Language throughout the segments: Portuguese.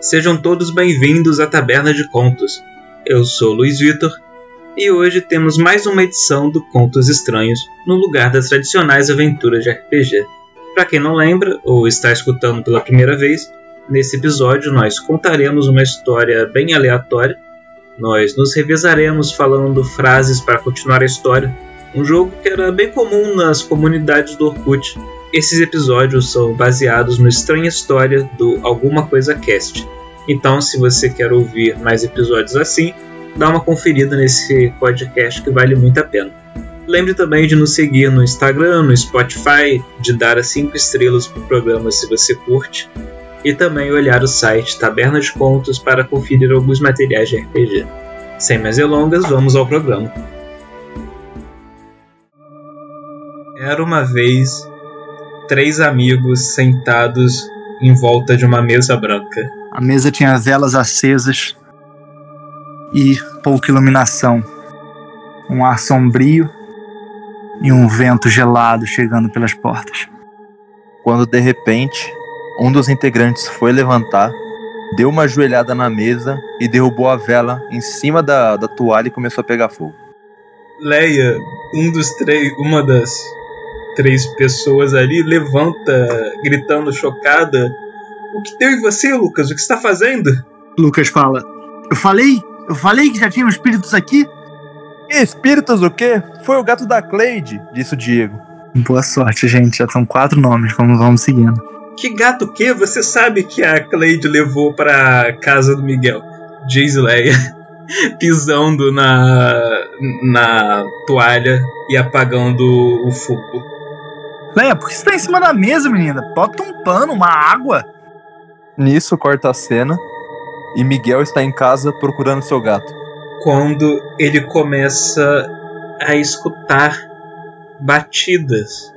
Sejam todos bem-vindos à Taberna de Contos. Eu sou Luiz Vitor e hoje temos mais uma edição do Contos Estranhos no lugar das tradicionais aventuras de RPG. Para quem não lembra ou está escutando pela primeira vez, nesse episódio nós contaremos uma história bem aleatória. Nós nos revezaremos falando frases para continuar a história, um jogo que era bem comum nas comunidades do Orkut esses episódios são baseados no Estranha História do Alguma Coisa Cast. Então, se você quer ouvir mais episódios assim, dá uma conferida nesse podcast que vale muito a pena. Lembre também de nos seguir no Instagram, no Spotify, de dar as 5 estrelas para o programa se você curte, e também olhar o site Taberna de Contos para conferir alguns materiais de RPG. Sem mais delongas, vamos ao programa. Era uma vez três amigos sentados em volta de uma mesa branca. A mesa tinha velas acesas e pouca iluminação. Um ar sombrio e um vento gelado chegando pelas portas. Quando de repente, um dos integrantes foi levantar, deu uma joelhada na mesa e derrubou a vela em cima da, da toalha e começou a pegar fogo. Leia, um dos três, uma das três pessoas ali, levanta, gritando chocada. O que deu em você, Lucas? O que está fazendo? Lucas fala: Eu falei, eu falei que já tinham espíritos aqui. Espíritos o quê? Foi o gato da Cleide, disse o Diego. Boa sorte, gente. Já são quatro nomes, como vamos seguindo. Que gato o quê? Você sabe que a Cleide levou pra casa do Miguel. Diz Leia, pisando na, na toalha e apagando o fogo. Leia, por que você tá em cima da mesa, menina? Bota um pano, uma água. Nisso corta a cena e Miguel está em casa procurando seu gato. Quando ele começa a escutar batidas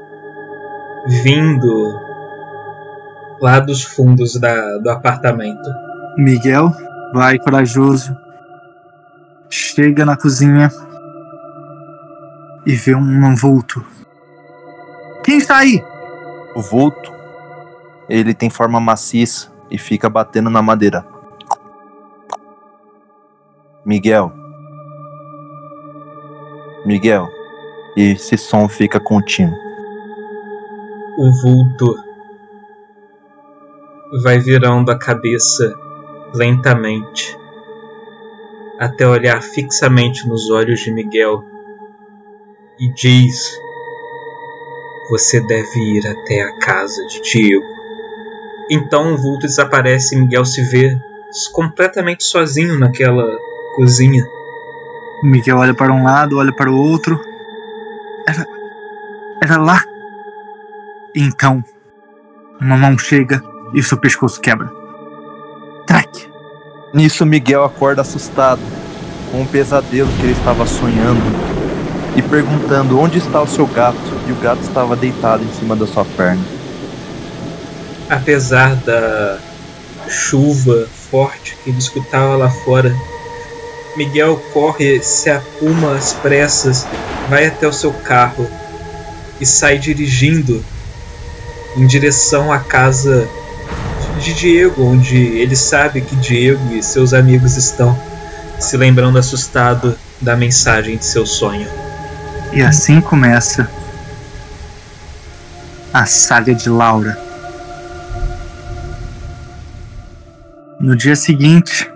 vindo lá dos fundos da, do apartamento. Miguel vai corajoso, chega na cozinha e vê um vulto quem está aí? O vulto, ele tem forma maciça e fica batendo na madeira. Miguel. Miguel. E esse som fica contínuo. O vulto vai virando a cabeça lentamente até olhar fixamente nos olhos de Miguel e diz você deve ir até a casa de Diego. Então o vulto desaparece e Miguel se vê completamente sozinho naquela cozinha. Miguel olha para um lado, olha para o outro. Era. Era lá. Então, uma mão chega e seu pescoço quebra. Track! Nisso, Miguel acorda assustado, com um pesadelo que ele estava sonhando e perguntando onde está o seu gato, e o gato estava deitado em cima da sua perna. Apesar da chuva forte que ele escutava lá fora, Miguel corre, se apuma às pressas, vai até o seu carro e sai dirigindo em direção à casa de Diego, onde ele sabe que Diego e seus amigos estão, se lembrando assustado da mensagem de seu sonho. E assim começa a saga de Laura. No dia seguinte,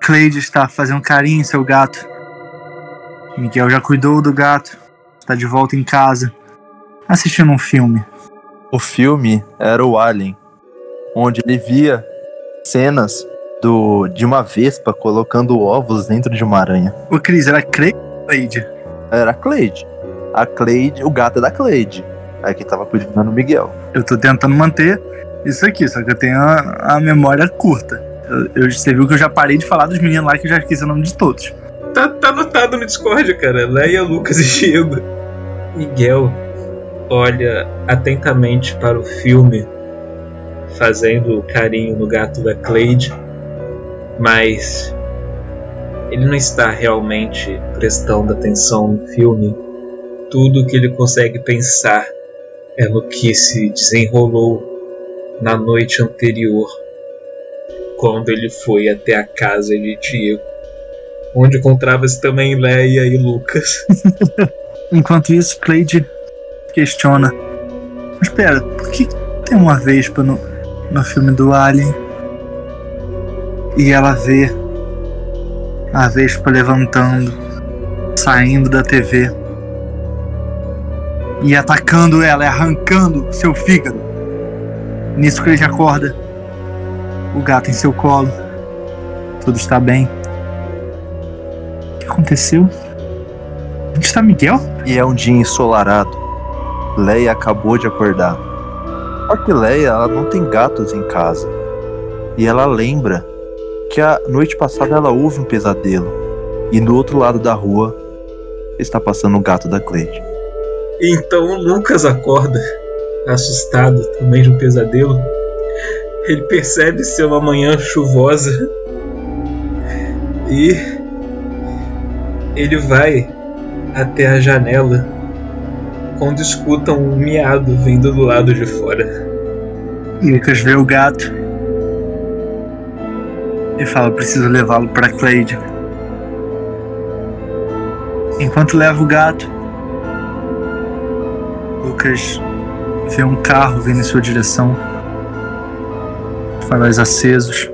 Cleide está fazendo carinho em seu gato. Miguel já cuidou do gato, está de volta em casa, assistindo um filme. O filme era o Alien, onde ele via cenas do, de uma vespa colocando ovos dentro de uma aranha. O Cris, era Cleide Cleide. Era a Cleide. A Cleide, o gato é da Cleide. Aí quem tava cuidando o Miguel. Eu tô tentando manter isso aqui, só que eu tenho a, a memória curta. Eu, eu, você viu que eu já parei de falar dos meninos lá que eu já esqueci o nome de todos. Tá, tá anotado no Discord, cara. Leia, Lucas e Diego. Miguel olha atentamente para o filme, fazendo carinho no gato da Cleide, mas ele não está realmente prestando atenção no filme. Tudo que ele consegue pensar é no que se desenrolou na noite anterior, quando ele foi até a casa de Diego, onde encontrava-se também Leia e Lucas. Enquanto isso, Cleide questiona: Mas espera, por que tem uma Vespa no, no filme do Alien? E ela vê a Vespa levantando, saindo da TV e atacando ela, arrancando seu fígado. Nisso que ele acorda, o gato em seu colo. Tudo está bem. O que aconteceu? Onde está Miguel? E é um dia ensolarado. Leia acabou de acordar. Só que Leia ela não tem gatos em casa. E ela lembra que a noite passada ela houve um pesadelo. E do outro lado da rua está passando o gato da Cleide. Então Lucas acorda, assustado também de um pesadelo. Ele percebe ser uma manhã chuvosa e ele vai até a janela quando escuta um miado vindo do lado de fora. Lucas vê o gato e fala: preciso levá-lo para Cleide. Enquanto leva o gato, Lucas vê um carro vindo em sua direção, faróis acesos.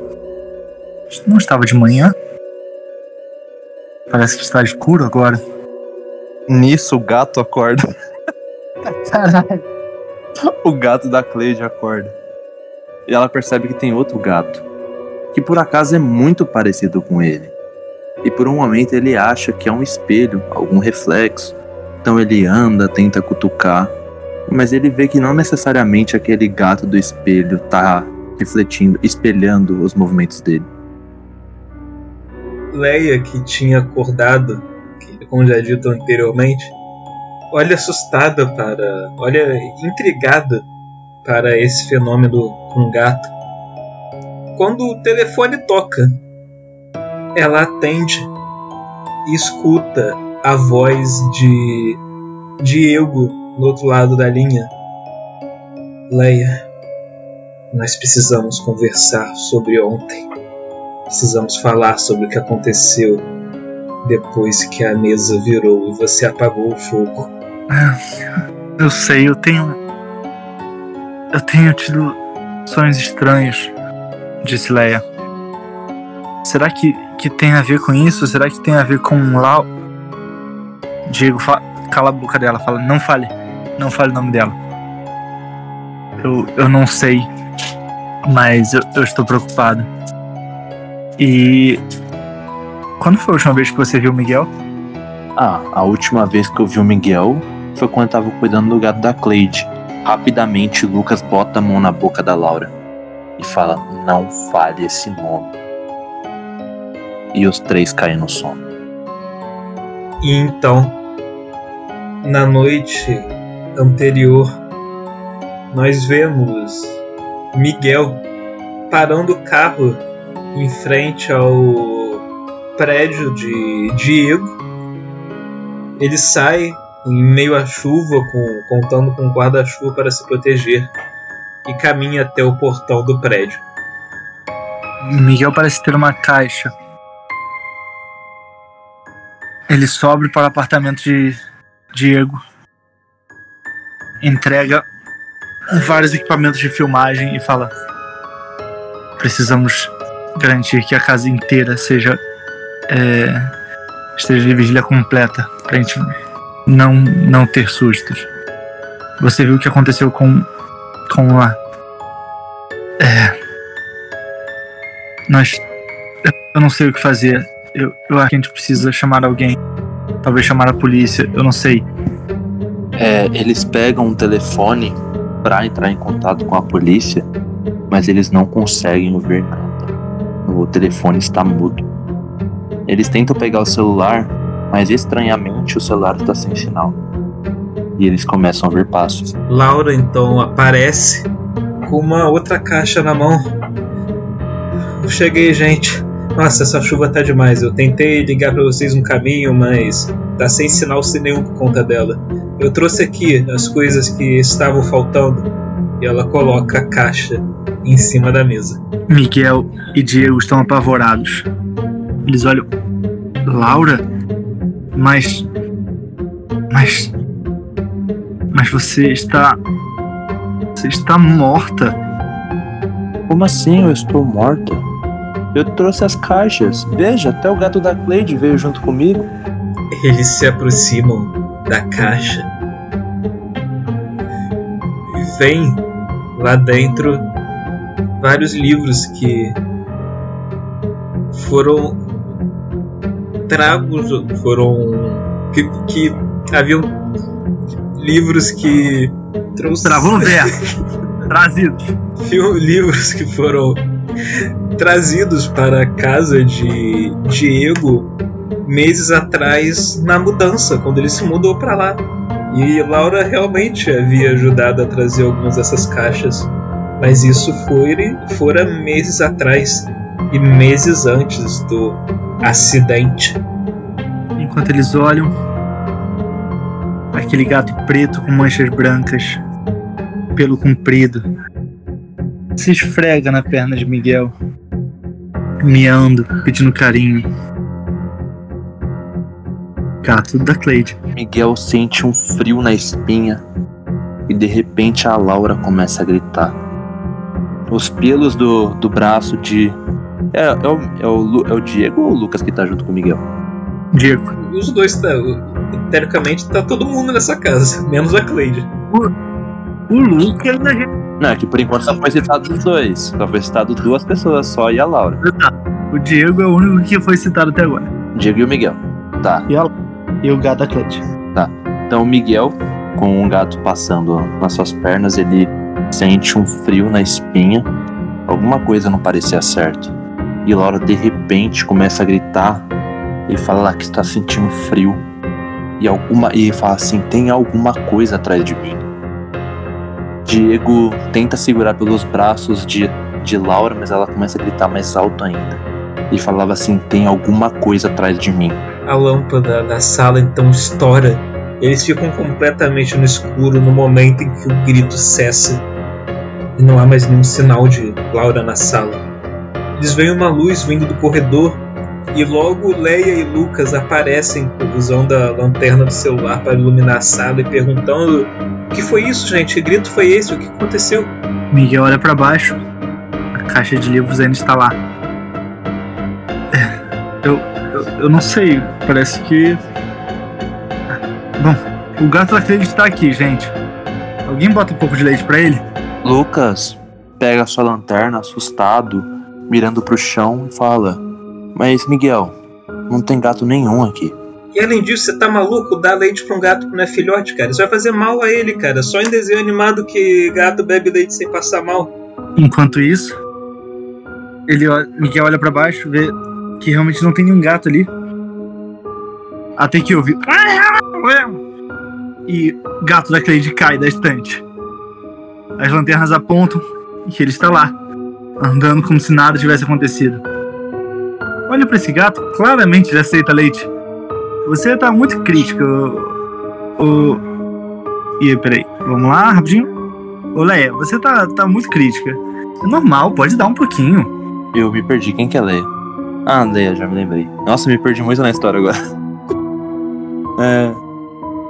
Não estava de manhã? Parece que está escuro agora. Nisso o gato acorda. Caralho. o gato da Cleide acorda. E ela percebe que tem outro gato, que por acaso é muito parecido com ele. E por um momento ele acha que é um espelho, algum reflexo. Então ele anda, tenta cutucar, mas ele vê que não necessariamente aquele gato do espelho tá refletindo, espelhando os movimentos dele. Leia, que tinha acordado, como já dito anteriormente, olha assustada para. olha intrigada para esse fenômeno com o gato. Quando o telefone toca, ela atende e escuta a voz de Diego no outro lado da linha. Leia, nós precisamos conversar sobre ontem. Precisamos falar sobre o que aconteceu depois que a mesa virou e você apagou o fogo. Eu sei, eu tenho. Eu tenho tido sonhos estranhos, disse Leia. Será que, que tem a ver com isso? Será que tem a ver com Lau? Diego, cala a boca dela, fala, não fale. Não fale o nome dela. Eu, eu não sei, mas eu, eu estou preocupado. E. Quando foi a última vez que você viu o Miguel? Ah, a última vez que eu vi o Miguel foi quando eu tava cuidando do gato da Cleide. Rapidamente, Lucas bota a mão na boca da Laura e fala: Não fale esse nome. E os três caem no sono. E então, na noite anterior, nós vemos Miguel parando o carro em frente ao prédio de Diego. Ele sai em meio à chuva, com, contando com um guarda-chuva para se proteger, e caminha até o portão do prédio. Miguel parece ter uma caixa. Ele sobe para o apartamento de Diego entrega vários equipamentos de filmagem e fala: precisamos garantir que a casa inteira seja é, esteja de vigília completa pra gente não não ter sustos. Você viu o que aconteceu com com a é, nós eu não sei o que fazer. Eu, eu acho que a gente precisa chamar alguém. Talvez chamar a polícia. Eu não sei. É, eles pegam um telefone para entrar em contato com a polícia, mas eles não conseguem ouvir nada. O telefone está mudo. Eles tentam pegar o celular, mas estranhamente o celular está sem sinal. E eles começam a ver passos. Laura então aparece com uma outra caixa na mão. Cheguei, gente. Nossa, essa chuva tá demais. Eu tentei ligar para vocês um caminho, mas tá sem sinal sem nenhum por conta dela. Eu trouxe aqui as coisas que estavam faltando. E ela coloca a caixa em cima da mesa. Miguel e Diego estão apavorados. Eles olham. Laura? Mas. Mas. Mas você está. Você está morta. Como assim eu estou morta? Eu trouxe as caixas. Veja, até o gato da Cleide veio junto comigo. Eles se aproximam da caixa e vem lá dentro vários livros que foram tragos, foram que, que haviam livros que trouxeram Travou no verbo. Trazidos. livros que foram trazidos para a casa de Diego meses atrás na mudança, quando ele se mudou para lá. E Laura realmente havia ajudado a trazer algumas dessas caixas, mas isso foi fora meses atrás e meses antes do acidente. Enquanto eles olham, aquele gato preto com manchas brancas, pelo comprido, se esfrega na perna de Miguel, miando, pedindo carinho. Gato da Cleide. Miguel sente um frio na espinha e de repente a Laura começa a gritar. Os pelos do, do braço de. É, é, o, é, o, é o Diego ou o Lucas que tá junto com o Miguel? Diego. Os dois, tá, teoricamente, tá todo mundo nessa casa, menos a Cleide. O Lucas a gente Não, é que por enquanto só foi citado os dois. Só foi citado duas pessoas só e a Laura. O Diego é o único que foi citado até agora. Diego e o Miguel. Tá. E o gato da Cleide. Então o Miguel, com um gato passando nas suas pernas, ele sente um frio na espinha. Alguma coisa não parecia certo. E Laura de repente começa a gritar e fala que está sentindo frio. E alguma e fala assim, tem alguma coisa atrás de mim. Diego tenta segurar pelos braços de, de Laura, mas ela começa a gritar mais alto ainda. E falava assim, tem alguma coisa atrás de mim. A lâmpada da sala então estoura. Eles ficam completamente no escuro no momento em que o grito cessa. E não há mais nenhum sinal de Laura na sala. Eles veem uma luz vindo do corredor e logo Leia e Lucas aparecem usando a lanterna do celular para iluminar a sala e perguntando: O que foi isso, gente? Que grito foi esse? O que aconteceu? Miguel olha pra baixo. A caixa de livros ainda está lá. Eu, eu, eu não sei. Parece que. Bom, o gato da Cleide está aqui, gente. Alguém bota um pouco de leite pra ele? Lucas pega sua lanterna, assustado, mirando pro chão e fala: Mas Miguel, não tem gato nenhum aqui. E além disso, você tá maluco? Dar leite pra um gato que não é filhote, cara. Isso vai fazer mal a ele, cara. Só em desenho animado que gato bebe leite sem passar mal. Enquanto isso, ele olha, Miguel olha pra baixo, vê que realmente não tem nenhum gato ali. Até que ouve. E o gato da Cleide cai da estante. As lanternas apontam e ele está lá, andando como se nada tivesse acontecido. Olha pra esse gato, claramente ele aceita leite. Você tá muito crítico. O. o... E aí, peraí, vamos lá, rapidinho. Ô Leia, você tá, tá muito crítica. É normal, pode dar um pouquinho. Eu me perdi, quem que é Leia? Ah, Leia, já me lembrei. Nossa, me perdi muito na história agora. É...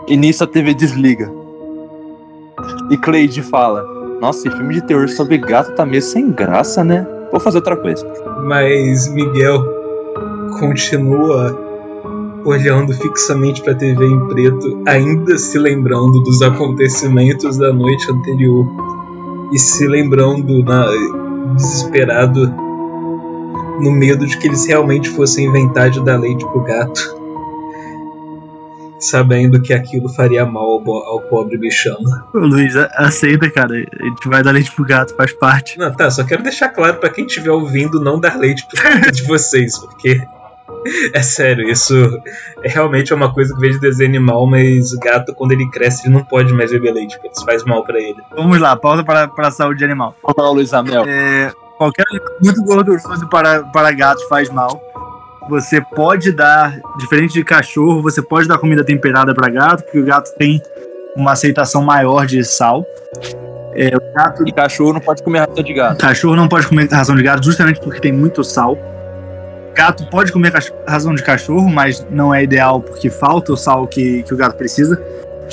E nisso a TV desliga. E Cleide fala: Nossa, esse filme de terror sobre gato tá meio sem graça, né? Vou fazer outra coisa. Mas Miguel continua olhando fixamente pra TV em preto, ainda se lembrando dos acontecimentos da noite anterior. E se lembrando na... desesperado no medo de que eles realmente fossem inventar de dar leite pro gato. Sabendo que aquilo faria mal ao, ao pobre bichão. Ô, Luiz, a- aceita, cara. A gente vai dar leite pro gato, faz parte. Não, tá, só quero deixar claro pra quem estiver ouvindo não dar leite pro gato de vocês, porque é sério, isso é realmente uma coisa que vejo de desenho animal, mas gato quando ele cresce ele não pode mais beber leite, porque isso faz mal pra ele. Vamos lá, pausa para, para a saúde animal. Olá, Luiz Amel. É, qualquer alimento muito gorduroso para, para gatos faz mal. Você pode dar, diferente de cachorro, você pode dar comida temperada para gato, porque o gato tem uma aceitação maior de sal. É, o gato E cachorro não pode comer ração de gato. Cachorro não pode comer ração de gato justamente porque tem muito sal. Gato pode comer ração de cachorro, mas não é ideal porque falta o sal que, que o gato precisa.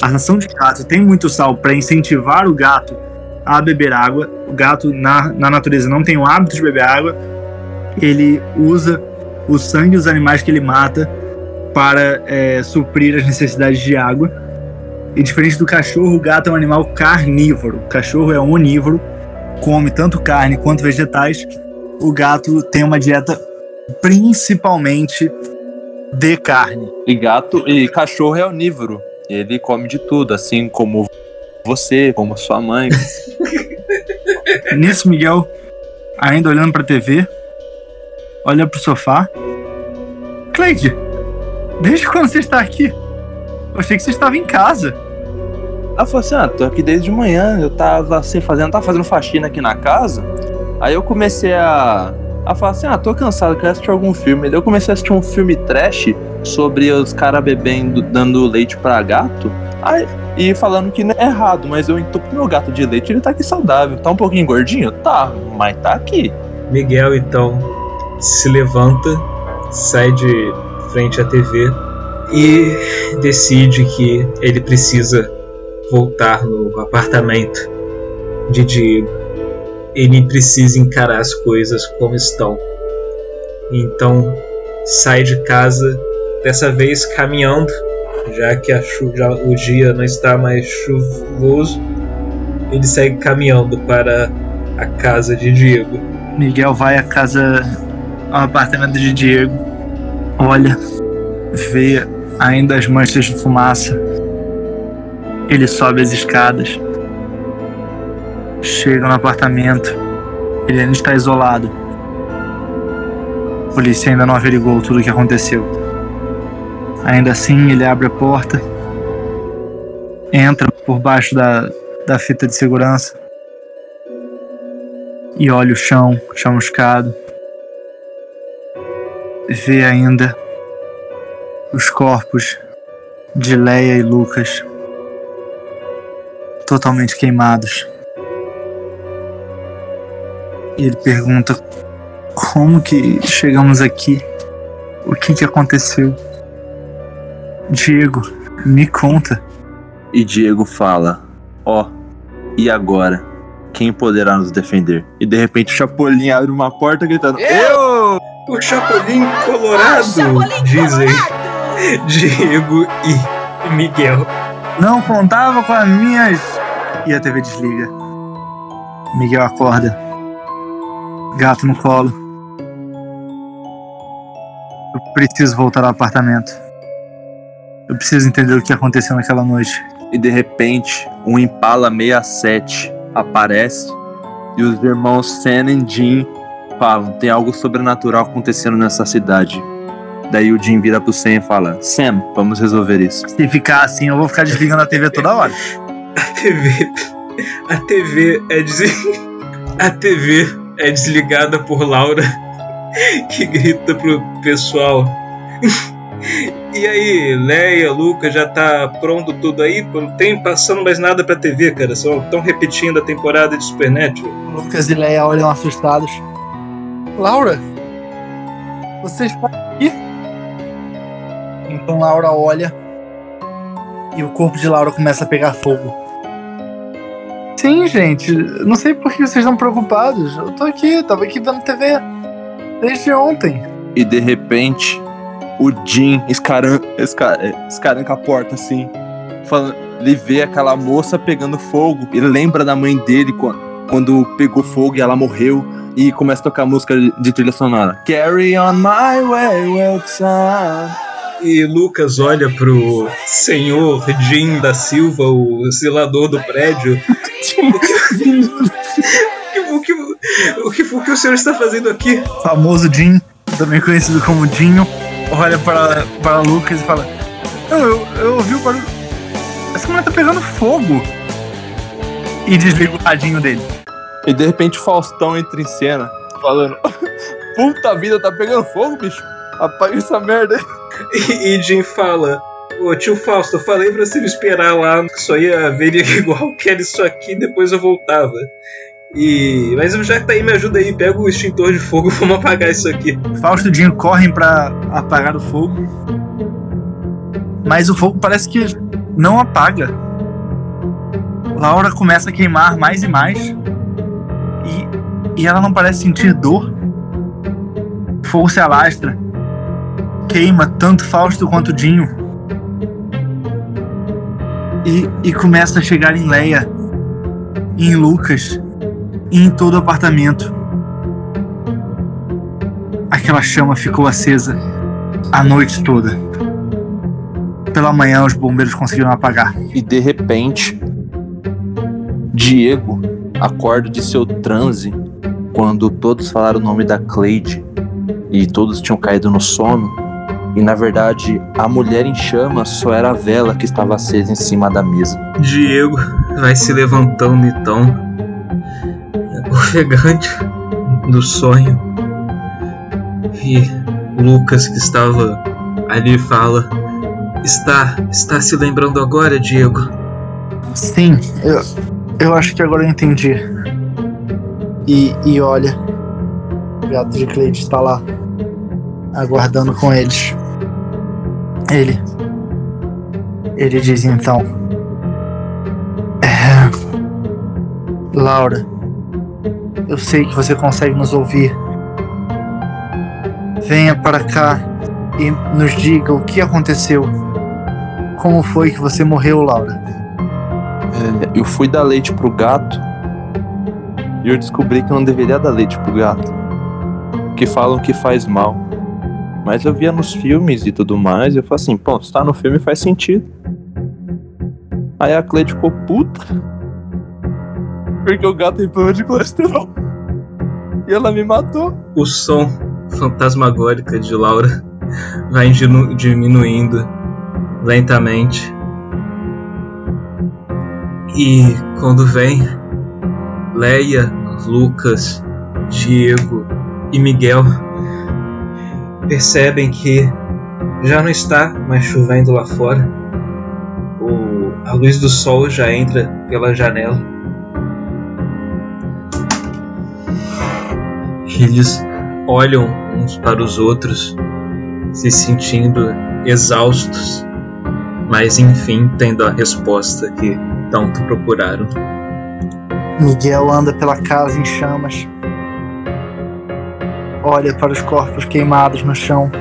A ração de gato tem muito sal para incentivar o gato a beber água. O gato na, na natureza não tem o hábito de beber água. Ele usa o sangue dos animais que ele mata para é, suprir as necessidades de água. E diferente do cachorro, o gato é um animal carnívoro. O cachorro é onívoro come tanto carne quanto vegetais, o gato tem uma dieta principalmente de carne. E gato e cachorro é onívoro. Ele come de tudo, assim como você, como sua mãe. Nisso, Miguel, ainda olhando pra TV, olha pro sofá. Cleide, desde quando você está aqui? Eu achei que você estava em casa. Ela falou assim: ah, tô aqui desde de manhã, eu tava assim, fazendo, tava fazendo faxina aqui na casa. Aí eu comecei a, a falar assim: ah, tô cansado, quero assistir algum filme. Daí eu comecei a assistir um filme trash sobre os caras bebendo, dando leite pra gato. Aí, e falando que é errado, mas eu entupo meu gato de leite, ele tá aqui saudável. Tá um pouquinho gordinho? Tá, mas tá aqui. Miguel então se levanta, sai de frente à TV e decide que ele precisa voltar no apartamento de Diego. Ele precisa encarar as coisas como estão. Então sai de casa, dessa vez caminhando, já que já o dia não está mais chuvoso. Ele segue caminhando para a casa de Diego. Miguel vai à casa, ao apartamento de Diego, olha, vê ainda as manchas de fumaça. Ele sobe as escadas, chega no apartamento, ele ainda está isolado. A polícia ainda não averigou tudo o que aconteceu. Ainda assim, ele abre a porta, entra por baixo da, da fita de segurança e olha o chão chamuscado. Vê ainda os corpos de Leia e Lucas totalmente queimados. E ele pergunta como que chegamos aqui? O que que aconteceu? Diego, me conta. E Diego fala: Ó, e agora? Quem poderá nos defender? E de repente o Chapolin abre uma porta gritando: Eu! O Chapolin Colorado, dizem Diego e Miguel. Não contava com as minhas. E a TV desliga. Miguel acorda. Gato no colo. Eu preciso voltar ao apartamento. Eu preciso entender o que aconteceu naquela noite. E de repente um Impala 67 aparece e os irmãos Sam e Jim falam: tem algo sobrenatural acontecendo nessa cidade. Daí o Jim vira pro Sam e fala: Sam, vamos resolver isso. Se ficar assim, eu vou ficar desligando a TV toda hora. A TV. A TV é des... A TV é desligada por Laura, que grita pro pessoal. E aí, Leia, Lucas, já tá pronto tudo aí? Não tem passando mais nada pra TV, cara. Só estão repetindo a temporada de Supernatural. Lucas e Leia olham assustados. Laura, você está aqui? Então Laura olha e o corpo de Laura começa a pegar fogo. Sim, gente. Não sei por que vocês estão preocupados. Eu tô aqui, tava aqui vendo TV desde ontem. E de repente o Jim escaran... esca- é, escaranca a porta assim. Falando... Ele vê aquela moça pegando fogo. Ele lembra da mãe dele quando, quando pegou fogo e ela morreu. E começa a tocar música de trilha sonora. Carry on my wayward son. E Lucas olha pro senhor Jim da Silva, o zelador do prédio. O que, o, que, o, que, o que o senhor está fazendo aqui? famoso Jim, também conhecido como Dinho, olha para, para Lucas e fala: Não, eu, eu ouvi o barulho. Essa mulher tá pegando fogo. E desliga o radinho dele. E de repente o Faustão entra em cena. Falando: Puta vida, tá pegando fogo, bicho. Apaga essa merda aí. E, e Jim fala: Ô tio Fausto, eu falei pra você me esperar lá, só ia ver igual que era isso aqui, depois eu voltava. E. Mas já que tá aí, me ajuda aí, pega o extintor de fogo, vamos apagar isso aqui. Fausto e Dinho correm pra apagar o fogo. Mas o fogo parece que não apaga. Laura começa a queimar mais e mais. E, e ela não parece sentir dor. O fogo se alastra. Queima tanto Fausto quanto Dinho. E, e começa a chegar em Leia, em Lucas e em todo o apartamento. Aquela chama ficou acesa a noite toda. Pela manhã, os bombeiros conseguiram apagar. E de repente, Diego acorda de seu transe quando todos falaram o nome da Cleide e todos tinham caído no sono. E na verdade, a mulher em chamas só era a vela que estava acesa em cima da mesa. Diego vai se levantando então, ofegante do sonho. E Lucas, que estava ali, fala: Está, está se lembrando agora, Diego? Sim, eu, eu acho que agora eu entendi. E, e olha, o gato de Cleide está lá, aguardando com eles. Ele. Ele diz então: é, Laura, eu sei que você consegue nos ouvir. Venha para cá e nos diga o que aconteceu. Como foi que você morreu, Laura? É, eu fui dar leite pro gato e eu descobri que eu não deveria dar leite pro gato. Que falam que faz mal. Mas eu via nos filmes e tudo mais, e eu falei assim, pô, se tá no filme faz sentido. Aí a Cleide ficou puta. Porque o gato tem problema de colesterol. E ela me matou. O som fantasmagórico de Laura vai diminuindo lentamente. E quando vem Leia, Lucas, Diego e Miguel percebem que já não está mais chovendo lá fora. O, a luz do sol já entra pela janela. Eles olham uns para os outros, se sentindo exaustos, mas enfim tendo a resposta que tanto procuraram. Miguel anda pela casa em chamas. Olha para os corpos queimados no chão.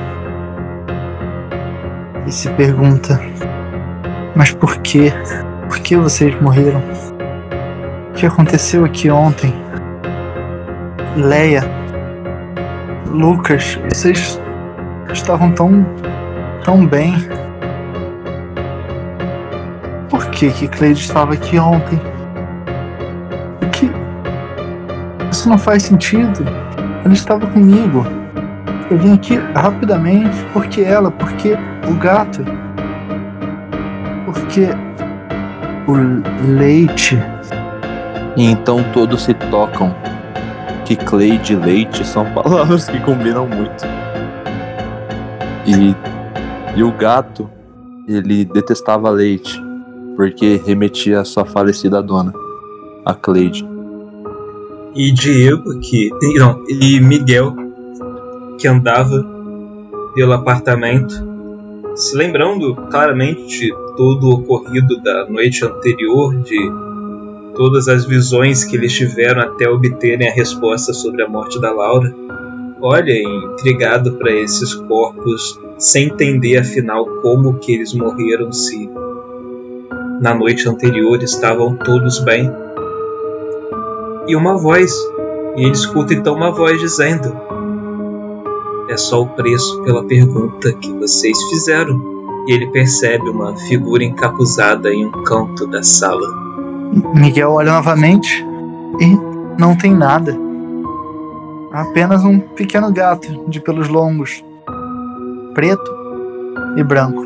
E se pergunta: Mas por quê? Por que vocês morreram? O que aconteceu aqui ontem? Leia, Lucas, vocês estavam tão. tão bem. Por que que Cleide estava aqui ontem? O que. Isso não faz sentido. Ela estava comigo. Eu vim aqui rapidamente porque ela, porque o gato, porque o leite. E então todos se tocam. Que Cleide e leite são palavras que combinam muito. E, e o gato, ele detestava leite, porque remetia à sua falecida dona, a Cleide. E Diego, que. Não, e Miguel, que andava pelo apartamento, se lembrando claramente todo o ocorrido da noite anterior, de todas as visões que eles tiveram até obterem a resposta sobre a morte da Laura. Olha, intrigado para esses corpos, sem entender afinal como que eles morreram se na noite anterior estavam todos bem. E uma voz, e ele escuta então uma voz dizendo: É só o preço pela pergunta que vocês fizeram. E ele percebe uma figura encapuzada em um canto da sala. Miguel olha novamente e não tem nada. Apenas um pequeno gato de pelos longos, preto e branco.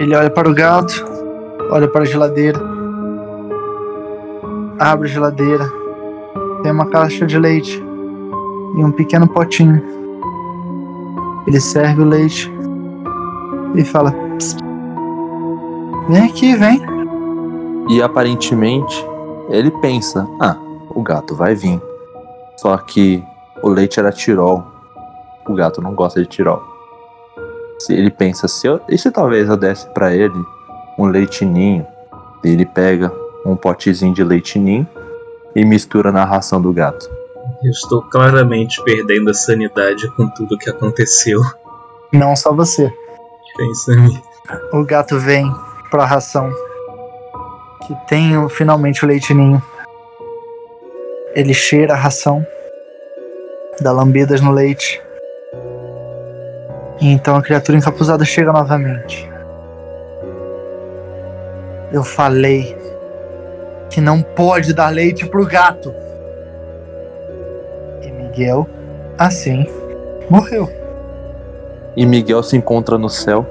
Ele olha para o gato, olha para a geladeira, abre a geladeira, tem uma caixa de leite e um pequeno potinho. Ele serve o leite e fala: "Psst. Vem aqui, vem. E aparentemente ele pensa: ah, o gato vai vir. Só que o leite era tirol. O gato não gosta de tirol. Ele pensa, se eu, e se talvez eu desse pra ele um leitinho? Ele pega um potezinho de leitinho e mistura na ração do gato. Eu estou claramente perdendo a sanidade com tudo que aconteceu. Não só você. Pensa em mim. O gato vem pra ração. Que tem finalmente o leite ninho. Ele cheira a ração. Dá lambidas no leite. E então a criatura encapuzada chega novamente. Eu falei que não pode dar leite pro gato. E Miguel, assim, morreu. E Miguel se encontra no céu,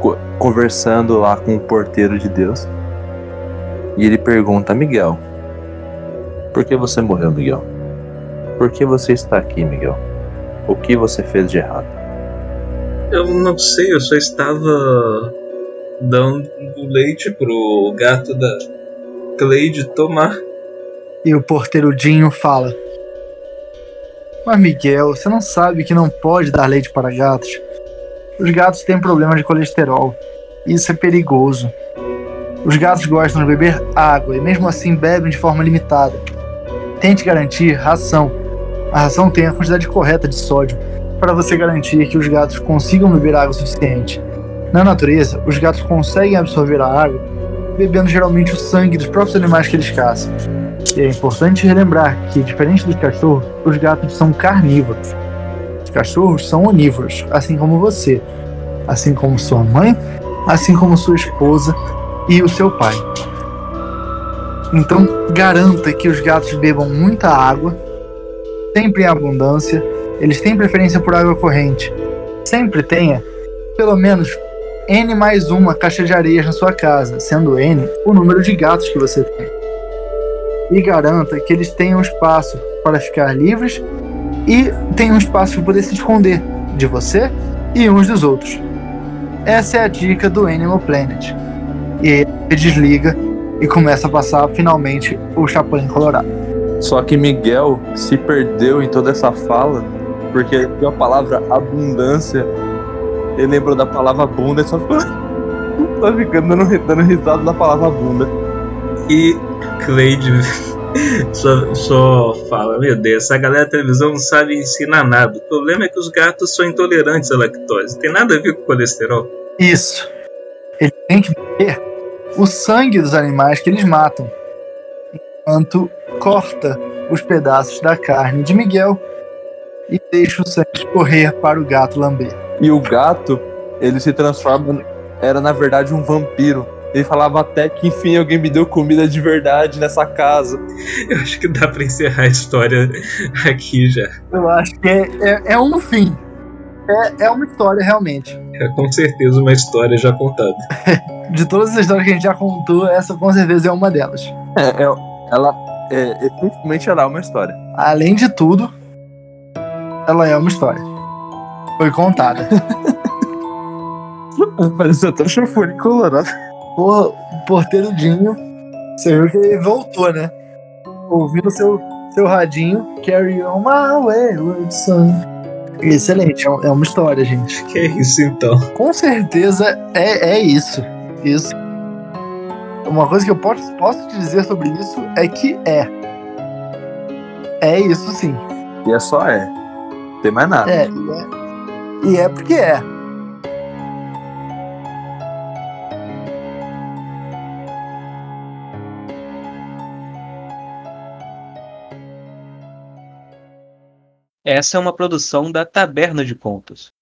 co- conversando lá com o porteiro de Deus. E ele pergunta: Miguel, por que você morreu, Miguel? Por que você está aqui, Miguel? O que você fez de errado? Eu não sei, eu só estava dando leite pro gato da Cleide tomar. E o porteiro Dinho fala: Mas Miguel, você não sabe que não pode dar leite para gatos? Os gatos têm problema de colesterol. Isso é perigoso. Os gatos gostam de beber água e mesmo assim bebem de forma limitada. Tente garantir ração. A ração tem a quantidade correta de sódio para você garantir que os gatos consigam beber água suficiente. Na natureza, os gatos conseguem absorver a água bebendo geralmente o sangue dos próprios animais que eles caçam. E é importante relembrar que, diferente dos cachorros, os gatos são carnívoros. Os cachorros são onívoros, assim como você, assim como sua mãe, assim como sua esposa e o seu pai. Então, garanta que os gatos bebam muita água, sempre em abundância. Eles têm preferência por água corrente. Sempre tenha, pelo menos, N mais uma caixa de areias na sua casa, sendo N o número de gatos que você tem e garanta que eles tenham espaço para ficar livres e tenham espaço para poder se esconder de você e uns dos outros. Essa é a dica do Animal Planet. E aí ele desliga e começa a passar finalmente o Chapolin Colorado. Só que Miguel se perdeu em toda essa fala, porque a palavra abundância. Ele lembrou da palavra bunda e só ficou, só ficando dando, dando risada da palavra bunda. E Cleide só, só fala: Meu Deus, essa galera da televisão não sabe ensinar nada. O problema é que os gatos são intolerantes à lactose. Tem nada a ver com colesterol. Isso. Ele tem que beber o sangue dos animais que eles matam, enquanto corta os pedaços da carne de Miguel e deixa o sangue escorrer para o gato lamber. E o gato, ele se transforma, era na verdade um vampiro. Ele falava até que enfim alguém me deu comida de verdade nessa casa. Eu acho que dá pra encerrar a história aqui já. Eu acho que é, é, é um fim. É, é uma história realmente. É com certeza uma história já contada. De todas as histórias que a gente já contou, essa com certeza é uma delas. É, é- ela é, efetivamente ela é uma história. Além de tudo, ela é uma história. Foi contada. Pareceu até chafuri colorado. Porra, o porteiro Dinho, você viu que ele voltou, né? Ouvindo seu, seu radinho, Carry on my wayward son. Excelente, é é uma história, gente. Que é isso então? Com certeza é, é isso. Isso. Uma coisa que eu posso, posso te dizer sobre isso é que é. É isso sim. E é só é. Não tem mais nada. É, é. E é porque é. Essa é uma produção da Taberna de Contos.